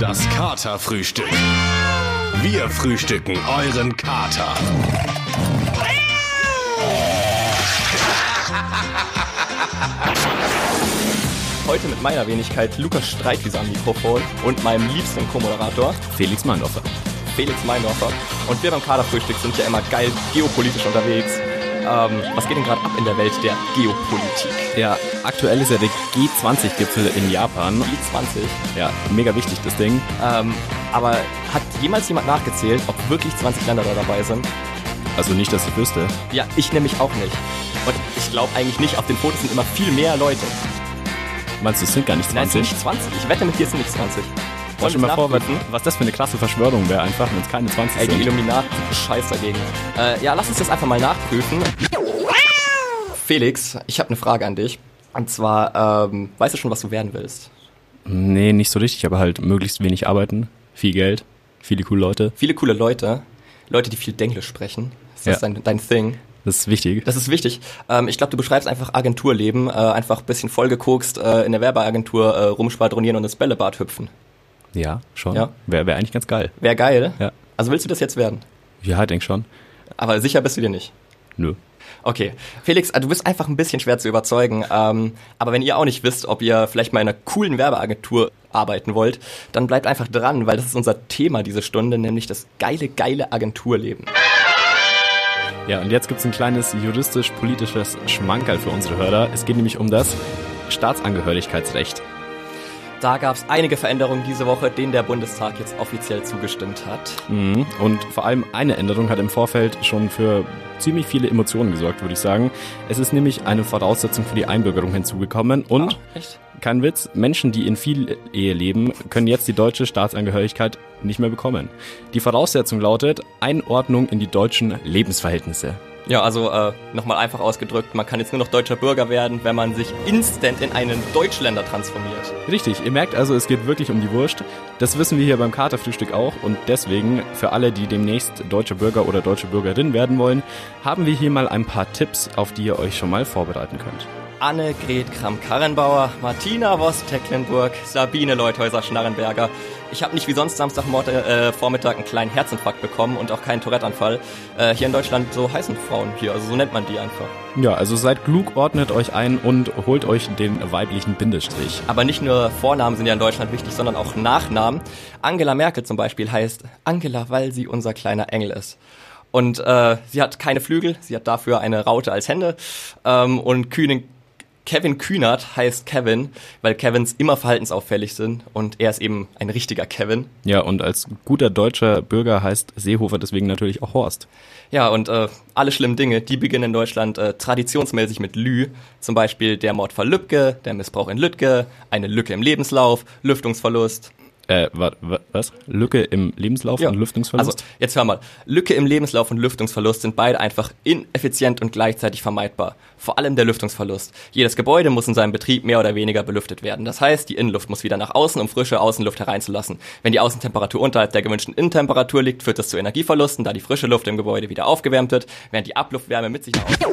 Das Katerfrühstück. Wir frühstücken euren Kater. Heute mit meiner Wenigkeit Lukas Streitwieser am Mikrofon und meinem liebsten Co-Moderator Felix Meindorfer. Felix Meindorfer. Und wir beim Kaderfrühstück sind ja immer geil geopolitisch unterwegs. Ähm, was geht denn gerade ab in der Welt der Geopolitik? Ja, aktuell ist ja der G20-Gipfel in Japan. G20. Ja, mega wichtig das Ding. Ähm, aber hat jemals jemand nachgezählt, ob wirklich 20 Länder da dabei sind? Also nicht, dass ich wüsste. Ja, ich nämlich auch nicht. Und ich glaube eigentlich nicht, auf den Fotos sind immer viel mehr Leute. Meinst du, es sind gar nicht Nein, es 20? sind nicht 20. Ich wette mit dir, es sind nicht 20. Stell dir mal vor, was, das für eine krasse Verschwörung wäre, einfach, wenn es keine 20 Ey, die sind. Illuminaten sind scheiß dagegen. Äh, ja, lass uns das einfach mal nachprüfen. Felix, ich habe eine Frage an dich. Und zwar, ähm, weißt du schon, was du werden willst? Nee, nicht so richtig, aber halt möglichst wenig arbeiten, viel Geld, viele coole Leute. Viele coole Leute, Leute, die viel Denglisch sprechen. Ist das Ja. dein, dein Thing? Das ist wichtig. Das ist wichtig. Ähm, ich glaube, du beschreibst einfach Agenturleben, äh, einfach ein bisschen vollgekokst, äh, in der Werbeagentur äh, rumschwadronieren und ins Bällebad hüpfen. Ja, schon. Ja. Wäre wär eigentlich ganz geil. Wäre geil. Ja. Also willst du das jetzt werden? Ja, denk schon. Aber sicher bist du dir nicht. Nö. Okay, Felix, äh, du bist einfach ein bisschen schwer zu überzeugen. Ähm, aber wenn ihr auch nicht wisst, ob ihr vielleicht mal in einer coolen Werbeagentur arbeiten wollt, dann bleibt einfach dran, weil das ist unser Thema diese Stunde, nämlich das geile, geile Agenturleben. Ja, und jetzt gibt's ein kleines juristisch-politisches Schmankerl für unsere Hörer. Es geht nämlich um das Staatsangehörigkeitsrecht. Da gab es einige Veränderungen diese Woche, denen der Bundestag jetzt offiziell zugestimmt hat. Mhm. Und vor allem eine Änderung hat im Vorfeld schon für ziemlich viele Emotionen gesorgt, würde ich sagen. Es ist nämlich eine Voraussetzung für die Einbürgerung hinzugekommen und, Ah, kein Witz, Menschen, die in viel Ehe leben, können jetzt die deutsche Staatsangehörigkeit nicht mehr bekommen. Die Voraussetzung lautet Einordnung in die deutschen Lebensverhältnisse. Ja, also äh, nochmal einfach ausgedrückt, man kann jetzt nur noch deutscher Bürger werden, wenn man sich instant in einen Deutschländer transformiert. Richtig, ihr merkt also, es geht wirklich um die Wurst. Das wissen wir hier beim Katerfrühstück auch und deswegen, für alle, die demnächst deutsche Bürger oder deutsche Bürgerin werden wollen, haben wir hier mal ein paar Tipps, auf die ihr euch schon mal vorbereiten könnt. Annegret Kramp-Karrenbauer, Martina Voss-Tecklenburg, Sabine Leuthäuser-Schnarrenberger. Ich habe nicht wie sonst Samstagmorgen äh, Vormittag einen kleinen Herzinfarkt bekommen und auch keinen Tourette-Anfall. Äh, hier in Deutschland so heißen Frauen hier, also so nennt man die einfach. Ja, also seid klug, ordnet euch ein und holt euch den weiblichen Bindestrich. Aber nicht nur Vornamen sind ja in Deutschland wichtig, sondern auch Nachnamen. Angela Merkel zum Beispiel heißt Angela, weil sie unser kleiner Engel ist. Und äh, sie hat keine Flügel, sie hat dafür eine Raute als Hände. Ähm, und Kühne, Kevin Kühnert heißt Kevin, weil Kevins immer verhaltensauffällig sind und er ist eben ein richtiger Kevin. Ja, und als guter deutscher Bürger heißt Seehofer deswegen natürlich auch Horst. Ja, und äh, alle schlimmen Dinge, die beginnen in Deutschland äh, traditionsmäßig mit Lü. Zum Beispiel der Mord von Lübcke, der Missbrauch in Lütke, eine Lücke im Lebenslauf, Lüftungsverlust. Äh, wa, wa, was? Lücke im Lebenslauf und Lüftungsverlust? Also, jetzt hör mal. Lücke im Lebenslauf und Lüftungsverlust sind beide einfach ineffizient und gleichzeitig vermeidbar. Vor allem der Lüftungsverlust. Jedes Gebäude muss in seinem Betrieb mehr oder weniger belüftet werden. Das heißt, die Innenluft muss wieder nach außen, um frische Außenluft hereinzulassen. Wenn die Außentemperatur unterhalb der gewünschten Innentemperatur liegt, führt das zu Energieverlusten, da die frische Luft im Gebäude wieder aufgewärmt wird, während die Abluftwärme mit sich nach außen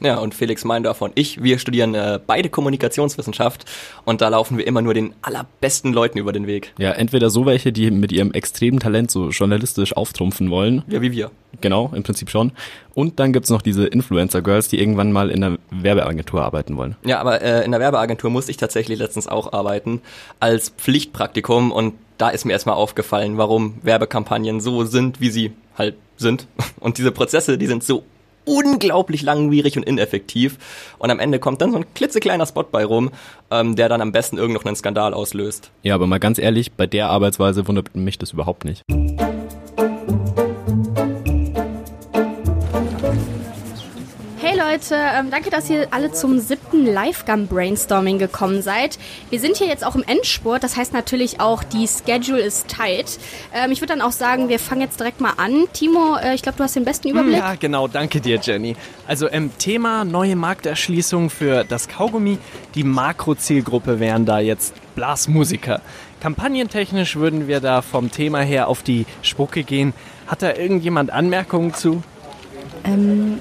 ja, und Felix Meindorfer und ich, wir studieren äh, beide Kommunikationswissenschaft und da laufen wir immer nur den allerbesten Leuten über den Weg. ja, entweder so welche, die mit ihrem extremen Talent so journalistisch auftrumpfen wollen. Ja, wie wir. Genau, im Prinzip schon. Und dann gibt's noch diese Influencer-Girls, die irgendwann mal in einer Werbeagentur arbeiten wollen. Ja, aber äh, in der Werbeagentur musste ich tatsächlich letztens auch arbeiten als Pflichtpraktikum und da ist mir erstmal aufgefallen, warum Werbekampagnen so sind, wie sie halt sind. Und diese Prozesse, die sind so unglaublich langwierig und ineffektiv. Und am Ende kommt dann so ein klitzekleiner Spot bei rum, ähm, der dann am besten irgend noch einen Skandal auslöst. Ja, aber mal ganz ehrlich, bei der Arbeitsweise wundert mich das überhaupt nicht. Leute, ähm, danke, dass ihr alle zum siebten Live-Gun Brainstorming gekommen seid. Wir sind hier jetzt auch im Endspurt, das heißt natürlich auch, die Schedule ist tight. Ähm, ich würde dann auch sagen, wir fangen jetzt direkt mal an. Timo, äh, ich glaube, du hast den besten Überblick. Ja, genau, danke dir, Jenny. Also ähm, Thema neue Markterschließung für das Kaugummi. Die Makrozielgruppe wären da jetzt Blasmusiker. Kampagnentechnisch würden wir da vom Thema her auf die Spucke gehen. Hat da irgendjemand Anmerkungen zu? Ähm,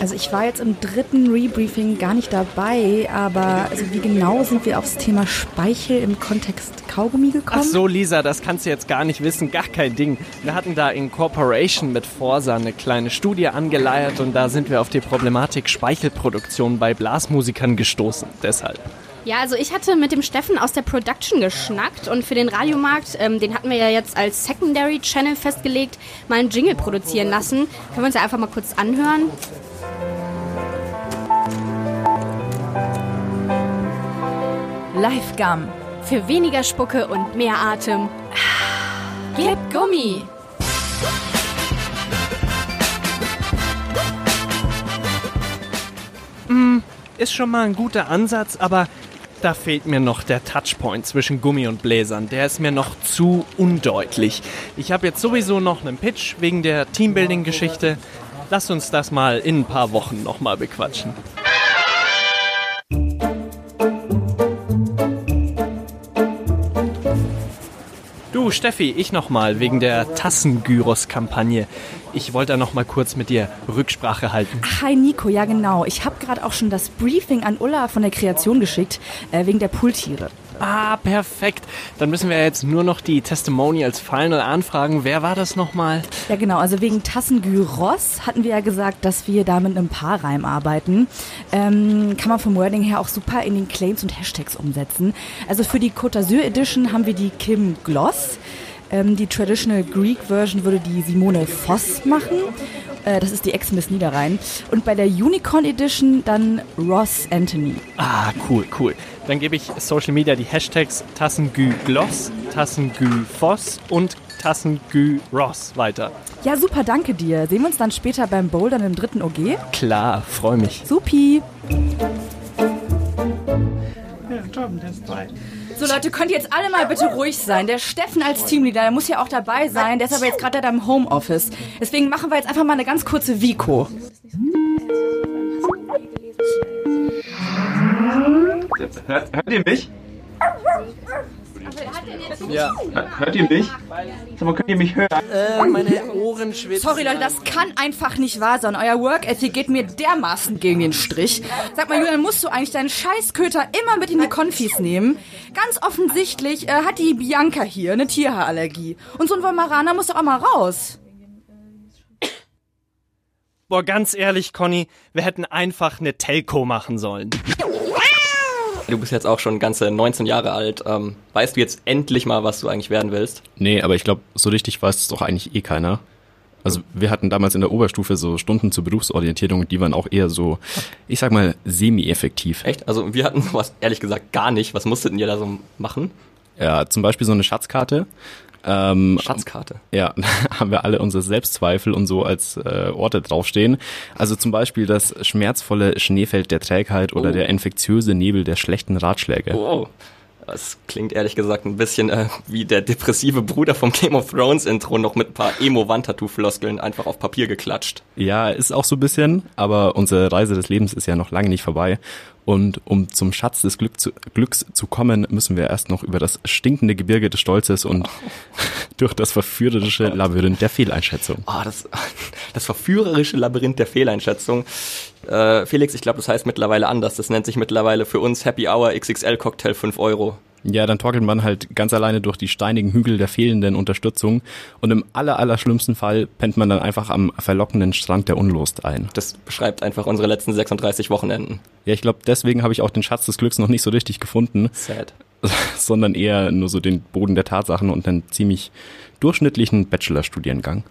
Also ich war jetzt im dritten Rebriefing gar nicht dabei, aber also wie genau sind wir aufs Thema Speichel im Kontext Kaugummi gekommen? Ach so, Lisa, das kannst du jetzt gar nicht wissen, gar kein Ding. Wir hatten da in Corporation mit Forsa eine kleine Studie angeleiert und da sind wir auf die Problematik Speichelproduktion bei Blasmusikern gestoßen. Deshalb. Ja, also ich hatte mit dem Steffen aus der Production geschnackt und für den Radiomarkt, ähm, den hatten wir ja jetzt als Secondary Channel festgelegt, mal einen Jingle produzieren lassen. Können wir uns ja einfach mal kurz anhören. Livegum. Für weniger Spucke und mehr Atem. Gib Gummi! Ist schon mal ein guter Ansatz, aber da fehlt mir noch der Touchpoint zwischen Gummi und Bläsern. Der ist mir noch zu undeutlich. Ich habe jetzt sowieso noch einen Pitch wegen der Teambuilding-Geschichte. Lass uns das mal in ein paar Wochen nochmal bequatschen. Steffi, ich nochmal wegen der Tassengyros-Kampagne. Ich wollte da nochmal kurz mit dir Rücksprache halten. Hi Nico, ja genau. Ich habe gerade auch schon das Briefing an Ulla von der Kreation geschickt, äh, wegen der Pooltiere. Ah, perfekt. Dann müssen wir jetzt nur noch die Testimonials Final anfragen. Wer war das nochmal? Ja genau, also wegen Tassengyros hatten wir ja gesagt, dass wir da mit einem Paarreim arbeiten. Ähm, kann man vom Wording her auch super in den Claims und Hashtags umsetzen. Also für die Côte d'Azur Edition haben wir die Kim Gloss. Ähm, die Traditional Greek Version würde die Simone Voss machen. Äh, das ist die Ex-Miss Niederrhein. Und bei der Unicorn Edition dann Ross Anthony. Ah, cool, cool. Dann gebe ich Social Media die Hashtags Tassengü Gloss, Tassengü Voss und Tassengü Ross weiter. Ja, super, danke dir. Sehen wir uns dann später beim Bouldern im dritten OG? Klar, freue mich. Supi. So Leute, könnt ihr jetzt alle mal bitte ruhig sein. Der Steffen als Teamleader, der muss ja auch dabei sein. Der ist aber jetzt gerade da im Homeoffice. Deswegen machen wir jetzt einfach mal eine ganz kurze Vico. Hört, hört ihr mich? Ja. Hört ihr mich? Sag mal, könnt ihr mich hören? Äh, meine Ohren schwitzen. Sorry Leute, das kann einfach nicht wahr sein. Euer Work Ethic geht mir dermaßen gegen den Strich. Sag mal, Julian, musst du eigentlich deinen Scheißköter immer mit in die Konfis nehmen? Ganz offensichtlich äh, hat die Bianca hier eine Tierhaarallergie. Und so ein Wolmaraner muss doch auch mal raus. Boah, ganz ehrlich, Conny, wir hätten einfach eine Telco machen sollen. Du bist jetzt auch schon ganze 19 Jahre alt. Ähm, weißt du jetzt endlich mal, was du eigentlich werden willst? Nee, aber ich glaube, so richtig weiß es doch eigentlich eh keiner. Also wir hatten damals in der Oberstufe so Stunden zur Berufsorientierung, die waren auch eher so, ich sag mal, semi-effektiv. Echt? Also wir hatten sowas ehrlich gesagt gar nicht. Was musstet ihr da so machen? Ja, zum Beispiel so eine Schatzkarte. Ähm, Schatzkarte. Ja, da haben wir alle unsere Selbstzweifel und so als äh, Orte draufstehen. Also zum Beispiel das schmerzvolle Schneefeld der Trägheit oder Oh. der infektiöse Nebel der schlechten Ratschläge. Wow. Das klingt ehrlich gesagt ein bisschen äh, wie der depressive Bruder vom Game of Thrones Intro, noch mit ein paar Emo-Wandtattoo-Floskeln einfach auf Papier geklatscht. Ja, ist auch so ein bisschen, aber unsere Reise des Lebens ist ja noch lange nicht vorbei. Und um zum Schatz des Glück zu, Glücks zu kommen, müssen wir erst noch über das stinkende Gebirge des Stolzes und durch das verführerische Labyrinth der Fehleinschätzung. Ah, das, das verführerische Labyrinth der Fehleinschätzung. Äh, Felix, ich glaube, das heißt mittlerweile anders. Das nennt sich mittlerweile für uns Happy Hour XXL Cocktail 5 Euro. Ja, dann torkelt man halt ganz alleine durch die steinigen Hügel der fehlenden Unterstützung und im aller, aller schlimmsten Fall pennt man dann einfach am verlockenden Strand der Unlust ein. Das beschreibt einfach unsere letzten 36 Wochenenden. Ja, ich glaube, deswegen habe ich auch den Schatz des Glücks noch nicht so richtig gefunden, Sad. sondern eher nur so den Boden der Tatsachen und einen ziemlich durchschnittlichen Bachelorstudiengang.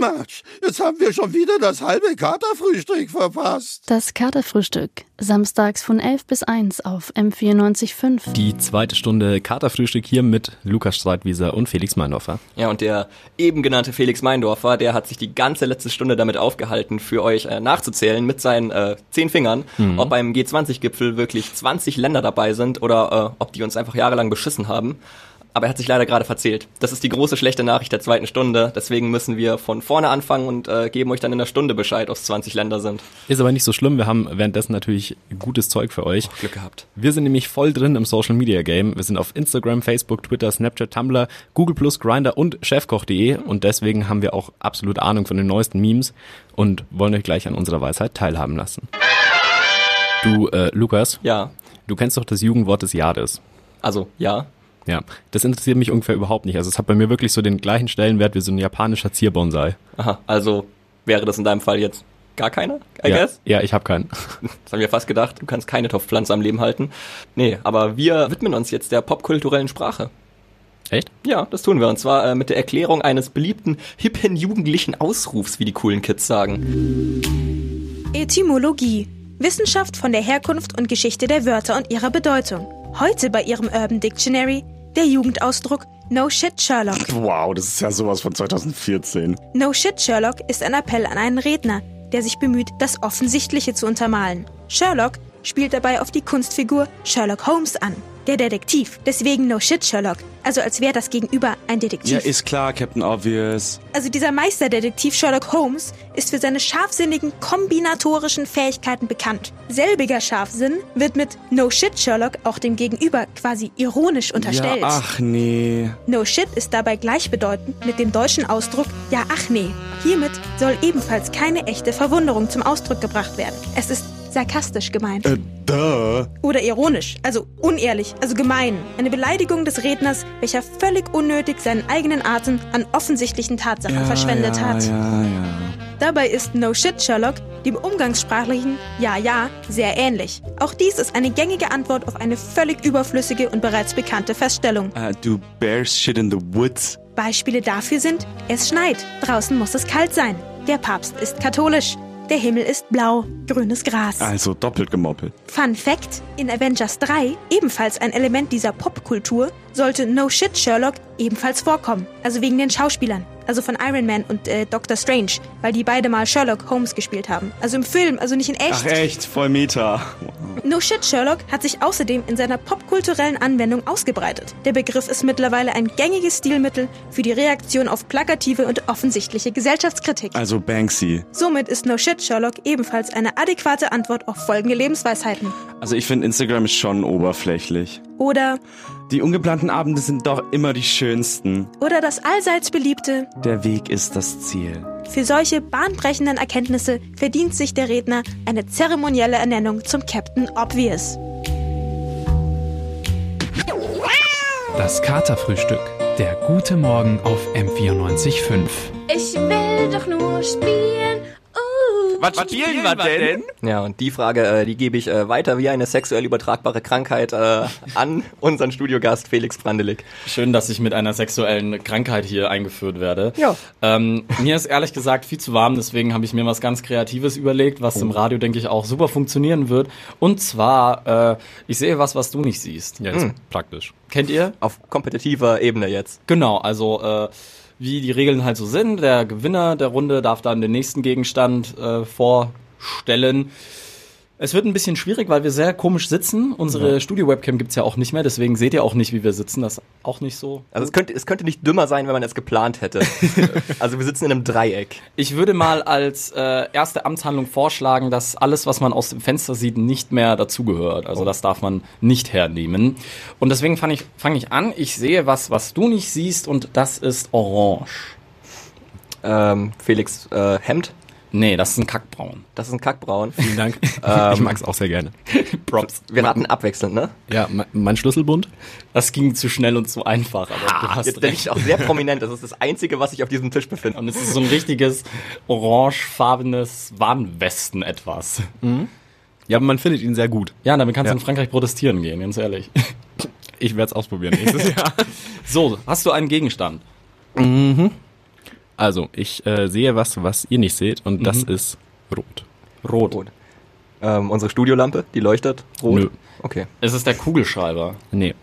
Matsch, jetzt haben wir schon wieder das halbe Katerfrühstück verpasst. Das Katerfrühstück. Samstags von 11 bis 1 auf M94.5. Die zweite Stunde Katerfrühstück hier mit Lukas Streitwieser und Felix Meinhofer. Ja, und der eben genannte Felix Meindorfer, der hat sich die ganze letzte Stunde damit aufgehalten, für euch äh, nachzuzählen mit seinen äh, zehn Fingern, ob beim G20-Gipfel wirklich 20 Länder dabei sind oder äh, ob die uns einfach jahrelang beschissen haben. Aber er hat sich leider gerade verzählt. Das ist die große schlechte Nachricht der zweiten Stunde. Deswegen müssen wir von vorne anfangen und äh, geben euch dann in der Stunde Bescheid, ob es 20 Länder sind. Ist aber nicht so schlimm, wir haben währenddessen natürlich gutes Zeug für euch. Glück gehabt. Wir sind nämlich voll drin im Social Media Game. Wir sind auf Instagram, Facebook, Twitter, Snapchat, Tumblr, Google Plus, Grinder und chefkoch.de und deswegen haben wir auch absolut Ahnung von den neuesten Memes und wollen euch gleich an unserer Weisheit teilhaben lassen. Du, äh, Lukas, Ja, du kennst doch das Jugendwort des Jahres. also ja. Ja, das interessiert mich ungefähr überhaupt nicht. Also es hat bei mir wirklich so den gleichen Stellenwert wie so ein japanischer Zierbonsai. Aha, also wäre das in deinem Fall jetzt gar keiner, I ja, guess? ja, ich habe keinen. Das haben wir fast gedacht, du kannst keine Topfpflanze am Leben halten. Nee, aber wir widmen uns jetzt der popkulturellen Sprache. Echt? Ja, das tun wir. Und zwar äh, mit der Erklärung eines beliebten, hippen jugendlichen Ausrufs, wie die coolen Kids sagen. Etymologie. Wissenschaft von der Herkunft und Geschichte der Wörter und ihrer Bedeutung. Heute bei ihrem Urban Dictionary der Jugendausdruck No Shit Sherlock. Wow, das ist ja sowas von 2014. No Shit Sherlock ist ein Appell an einen Redner, der sich bemüht, das Offensichtliche zu untermalen. Sherlock spielt dabei auf die Kunstfigur Sherlock Holmes an. Der Detektiv. Deswegen No Shit Sherlock. Also als wäre das Gegenüber ein Detektiv. Ja, ist klar, Captain Obvious. Also dieser Meisterdetektiv Sherlock Holmes ist für seine scharfsinnigen kombinatorischen Fähigkeiten bekannt. Selbiger Scharfsinn wird mit No Shit Sherlock auch dem Gegenüber quasi ironisch unterstellt. Ja, ach nee. No Shit ist dabei gleichbedeutend mit dem deutschen Ausdruck Ja ach nee. Hiermit soll ebenfalls keine echte Verwunderung zum Ausdruck gebracht werden. Es ist sarkastisch gemeint. Äh, duh. Oder ironisch, also unehrlich, also gemein. Eine Beleidigung des Redners, welcher völlig unnötig seinen eigenen Atem an offensichtlichen Tatsachen Ja, verschwendet ja, hat. Ja. Dabei ist No Shit Sherlock dem umgangssprachlichen Ja ja sehr ähnlich. Auch dies ist eine gängige Antwort auf eine völlig überflüssige und bereits bekannte Feststellung. Äh, du bears shit in the woods. Beispiele dafür sind, es schneit, draußen muss es kalt sein, der Papst ist katholisch, der Himmel ist blau, grünes Gras. Also doppelt gemoppelt. Fun Fact: In Avengers 3, ebenfalls ein Element dieser Popkultur, sollte No Shit Sherlock ebenfalls vorkommen. Also wegen den Schauspielern. Also von Iron Man und äh, Doctor Strange, weil die beide mal Sherlock Holmes gespielt haben. Also im Film, also nicht in echt. Ach echt, voll Meta. No Shit Sherlock hat sich außerdem in seiner popkulturellen Anwendung ausgebreitet. Der Begriff ist mittlerweile ein gängiges Stilmittel für die Reaktion auf plakative und offensichtliche Gesellschaftskritik. Also Banksy. Somit ist No Shit Sherlock ebenfalls eine adäquate Antwort auf folgende Lebensweisheiten. Also ich finde Instagram ist schon oberflächlich. Oder, Die ungeplanten Abende sind doch immer die schönsten. oder das allseits beliebte, Der Weg ist das Ziel. Für solche bahnbrechenden Erkenntnisse verdient sich der Redner eine zeremonielle Ernennung zum Captain Obvious. Das Katerfrühstück. Der gute Morgen auf M94.5. Ich will doch nur spielen. Was spielen wir denn? Ja, und die Frage, äh, die gebe ich äh, weiter wie eine sexuell übertragbare Krankheit äh, an unseren Studiogast Felix Brandelig. Schön, dass ich mit einer sexuellen Krankheit hier eingeführt werde. Ja. Ähm, mir ist ehrlich gesagt viel zu warm, deswegen habe ich mir was ganz Kreatives überlegt, was im Radio, denke ich, auch super funktionieren wird. Und zwar, äh, ich sehe was, was du nicht siehst. Ja, das ist praktisch. Kennt ihr? Auf kompetitiver Ebene jetzt. Genau, also äh, wie die Regeln halt so sind. Der Gewinner der Runde darf dann den nächsten Gegenstand äh, vorstellen. Es wird ein bisschen schwierig, weil wir sehr komisch sitzen. Unsere Ja. Studio-Webcam gibt's ja auch nicht mehr, deswegen seht ihr auch nicht, wie wir sitzen. Das ist auch nicht so. Also es könnte, es könnte nicht dümmer sein, wenn man es geplant hätte. also wir sitzen in einem Dreieck. Ich würde mal als äh, erste Amtshandlung vorschlagen, dass alles, was man aus dem Fenster sieht, nicht mehr dazugehört. Also das darf man nicht hernehmen. Und deswegen fange ich, fang ich an. Ich sehe was, was du nicht siehst, und das ist orange. Ähm, Felix äh, Hemd. Nee, das ist ein Kackbraun. Das ist ein Kackbraun. Vielen Dank. Ähm, ich mag es auch sehr gerne. Props. Wir raten abwechselnd, ne? Ja, me- mein Schlüsselbund? Das ging zu schnell und zu einfach, aber du hast Jetzt, recht. liegt auch sehr prominent. Das ist das Einzige, was sich auf diesem Tisch befindet. Und es ist so ein richtiges orangefarbenes Warnwesten etwas. Ja, aber man findet ihn sehr gut. Ja, damit kannst Ja. du in Frankreich protestieren gehen, ganz ehrlich. Ich werde es ausprobieren nächstes Jahr. So, hast du einen Gegenstand? Mhm. Also, ich äh, sehe was, was ihr nicht seht, und das Mhm. ist rot. Rot. Rot. Ähm, unsere Studiolampe, die leuchtet rot. Nö. Okay. Es ist der Kugelschreiber. Nee.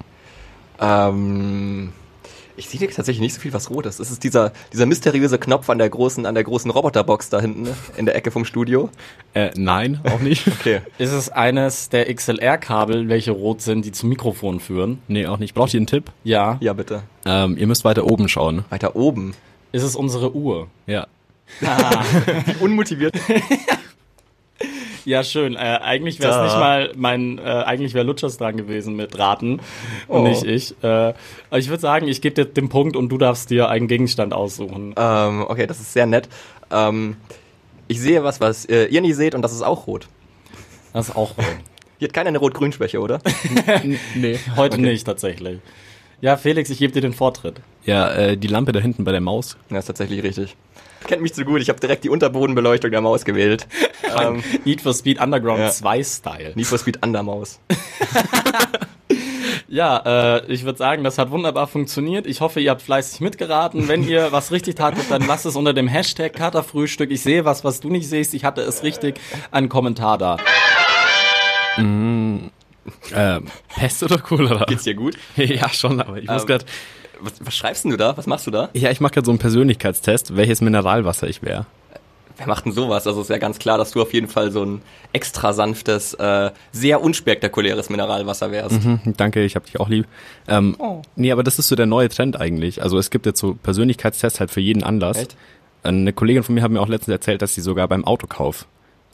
Ähm, Ich sehe tatsächlich nicht so viel, was rot ist. Das ist dieser, dieser mysteriöse Knopf an der großen, an der großen Roboterbox da hinten, ne? in der Ecke vom Studio. Äh, nein, auch nicht. Okay. Ist es eines der XLR-Kabel, welche rot sind, die zum Mikrofon führen? Nee, auch nicht. Braucht ihr einen Tipp? Ja. Ja, bitte. Ähm, ihr müsst weiter oben schauen. Weiter oben. Ist es unsere Uhr? Ja. Wie unmotiviert. Ja, schön. Äh, eigentlich wäre es nicht mal mein, äh, eigentlich wäre Lutschers dran gewesen mit Raten und Oh. nicht ich. Äh, aber ich würde sagen, ich gebe dir den Punkt und du darfst dir einen Gegenstand aussuchen. Ähm, okay, das ist sehr nett. Ähm, ich sehe was, was äh, ihr nicht seht und das ist auch rot. Das ist auch rot. Hier hat keiner eine Rot-Grün-Schwäche, oder? nee. Heute Okay. nicht tatsächlich. Ja, Felix, ich gebe dir den Vortritt. Ja, äh, die Lampe da hinten bei der Maus. Ja, ist tatsächlich richtig. Kennt mich zu gut, ich habe direkt die Unterbodenbeleuchtung der Maus gewählt. ähm, Need for Speed Underground Ja. 2 Style. Need for Speed Undermaus. Ja, äh, ich würde sagen, das hat wunderbar funktioniert. Ich hoffe, ihr habt fleißig mitgeraten. Wenn ihr was richtig tattet, dann lasst es unter dem Hashtag Katerfrühstück. Ich sehe was, was du nicht siehst. Ich hatte es richtig. Einen Kommentar da. Mm, äh, Pest oder Cholera? Geht's dir gut? ja, schon, aber ich muss Ähm, grad. Was, was schreibst denn du da? Was machst du da? Ja, ich mache gerade so einen Persönlichkeitstest, welches Mineralwasser ich wäre. Wer macht denn sowas? Also ist ja ganz klar, dass du auf jeden Fall so ein extra sanftes, äh, sehr unspektakuläres Mineralwasser wärst. Mhm, danke, ich hab dich auch lieb. Ähm, Oh. Nee, aber das ist so der neue Trend eigentlich. Also es gibt jetzt so Persönlichkeitstests halt für jeden Anlass. Echt? Eine Kollegin von mir hat mir auch letztens erzählt, dass sie sogar beim Autokauf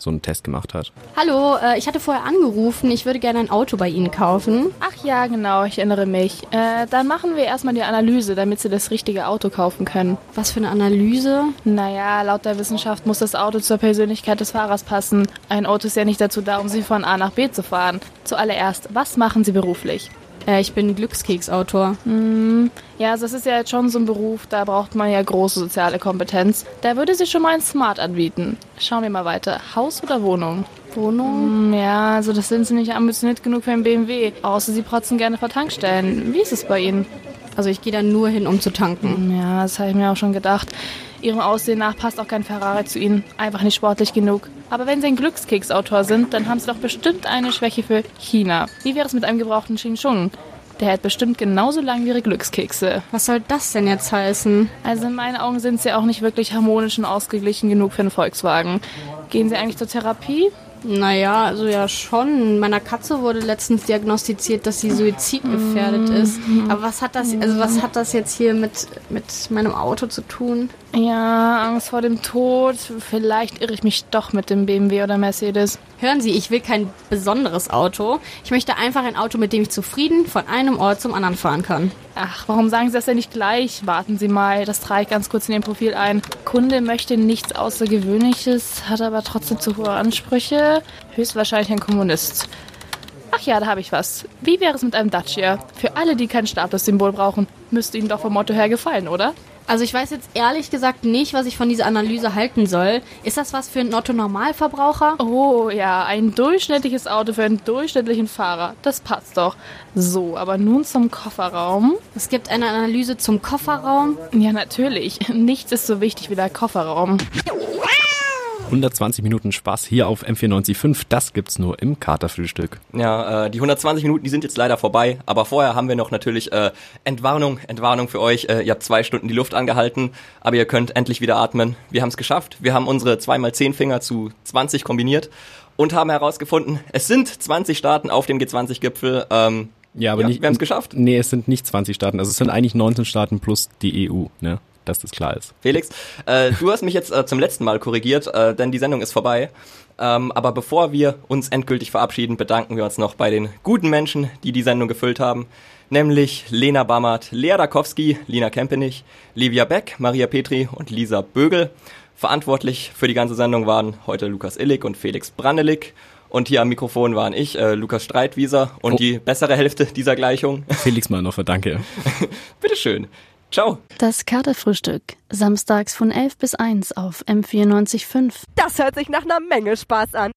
so einen Test gemacht hat. Hallo, äh, ich hatte vorher angerufen. Ich würde gerne ein Auto bei Ihnen kaufen. Ach ja, genau, ich erinnere mich. Äh, dann machen wir erstmal die Analyse, damit Sie das richtige Auto kaufen können. Was für eine Analyse? Naja, laut der Wissenschaft muss das Auto zur Persönlichkeit des Fahrers passen. Ein Auto ist ja nicht dazu da, um Sie von A nach B zu fahren. Zuallererst, was machen Sie beruflich? Äh, ich bin Glückskeksautor. Hm, ja, also das ist ja jetzt schon so ein Beruf, da braucht man ja große soziale Kompetenz. Da würde sich schon mal ein Smart anbieten. Schauen wir mal weiter. Haus oder Wohnung? Wohnung? Hm, ja, also das sind Sie nicht ambitioniert genug für einen BMW. Außer Sie protzen gerne vor Tankstellen. Wie ist es bei Ihnen? Also ich gehe da nur hin, um zu tanken. Hm, Ja, das habe ich mir auch schon gedacht. Ihrem Aussehen nach passt auch kein Ferrari zu Ihnen. Einfach nicht sportlich genug. Aber wenn Sie ein Glückskeksautor sind, dann haben Sie doch bestimmt eine Schwäche für China. Wie wäre es mit einem gebrauchten Xing? Der hält bestimmt genauso lang wie Ihre Glückskekse. Was soll das denn jetzt heißen? Also in meinen Augen sind Sie auch nicht wirklich harmonisch und ausgeglichen genug für einen Volkswagen. Gehen Sie eigentlich zur Therapie? Naja, also ja schon. Meiner Katze wurde letztens diagnostiziert, dass sie suizidgefährdet ist. Aber was hat das, also was hat das jetzt hier mit, mit meinem Auto zu tun? Ja, Angst vor dem Tod. Vielleicht irre ich mich doch mit dem BMW oder Mercedes. Hören Sie, ich will kein besonderes Auto. Ich möchte einfach ein Auto, mit dem ich zufrieden von einem Ort zum anderen fahren kann. Ach, warum sagen Sie das denn nicht gleich? Warten Sie mal, das trage ich ganz kurz in Ihr Profil ein. Kunde möchte nichts Außergewöhnliches, hat aber trotzdem zu hohe Ansprüche. Höchstwahrscheinlich ein Kommunist. Ach ja, da habe ich was. Wie wäre es mit einem Dacia? Für alle, die kein Statussymbol brauchen, müsste Ihnen doch vom Motto her gefallen, oder? Also ich weiß jetzt ehrlich gesagt nicht, was ich von dieser Analyse halten soll. Ist das was für einen Otto-Normalverbraucher? Oh ja, ein durchschnittliches Auto für einen durchschnittlichen Fahrer. Das passt doch. So, aber nun zum Kofferraum. Es gibt eine Analyse zum Kofferraum. Ja, natürlich. Nichts ist so wichtig wie der Kofferraum. 120 Minuten Spaß hier auf M945, das gibt's nur im Katerfrühstück. Ja, äh, die 120 Minuten, die sind jetzt leider vorbei, aber vorher haben wir noch natürlich äh, Entwarnung, Entwarnung für euch. Äh, ihr habt zwei Stunden die Luft angehalten, aber ihr könnt endlich wieder atmen. Wir haben es geschafft. Wir haben unsere 2x10 Finger zu 20 kombiniert und haben herausgefunden, es sind 20 Staaten auf dem G20-Gipfel. Ähm, Ja, aber ja, nicht. wir haben es geschafft. Nee, es sind nicht 20 Staaten, also es sind eigentlich 19 Staaten plus die EU, ne? Dass das klar ist. Felix, äh, du hast mich jetzt äh, zum letzten Mal korrigiert, äh, denn die Sendung ist vorbei. Ähm, aber bevor wir uns endgültig verabschieden, bedanken wir uns noch bei den guten Menschen, die die Sendung gefüllt haben. Nämlich Lena Bammert, Lea Dakowski, Lina Kempenich, Livia Beck, Maria Petri und Lisa Bögel. Verantwortlich für die ganze Sendung waren heute Lukas Illig und Felix Brandelig. Und hier am Mikrofon waren ich, äh, Lukas Streitwieser und Oh. die bessere Hälfte dieser Gleichung. Felix Meinhofer, danke. Bitteschön. Ciao. Das Katerfrühstück. Samstags von 11 bis 1 auf M94.5. Das hört sich nach einer Menge Spaß an.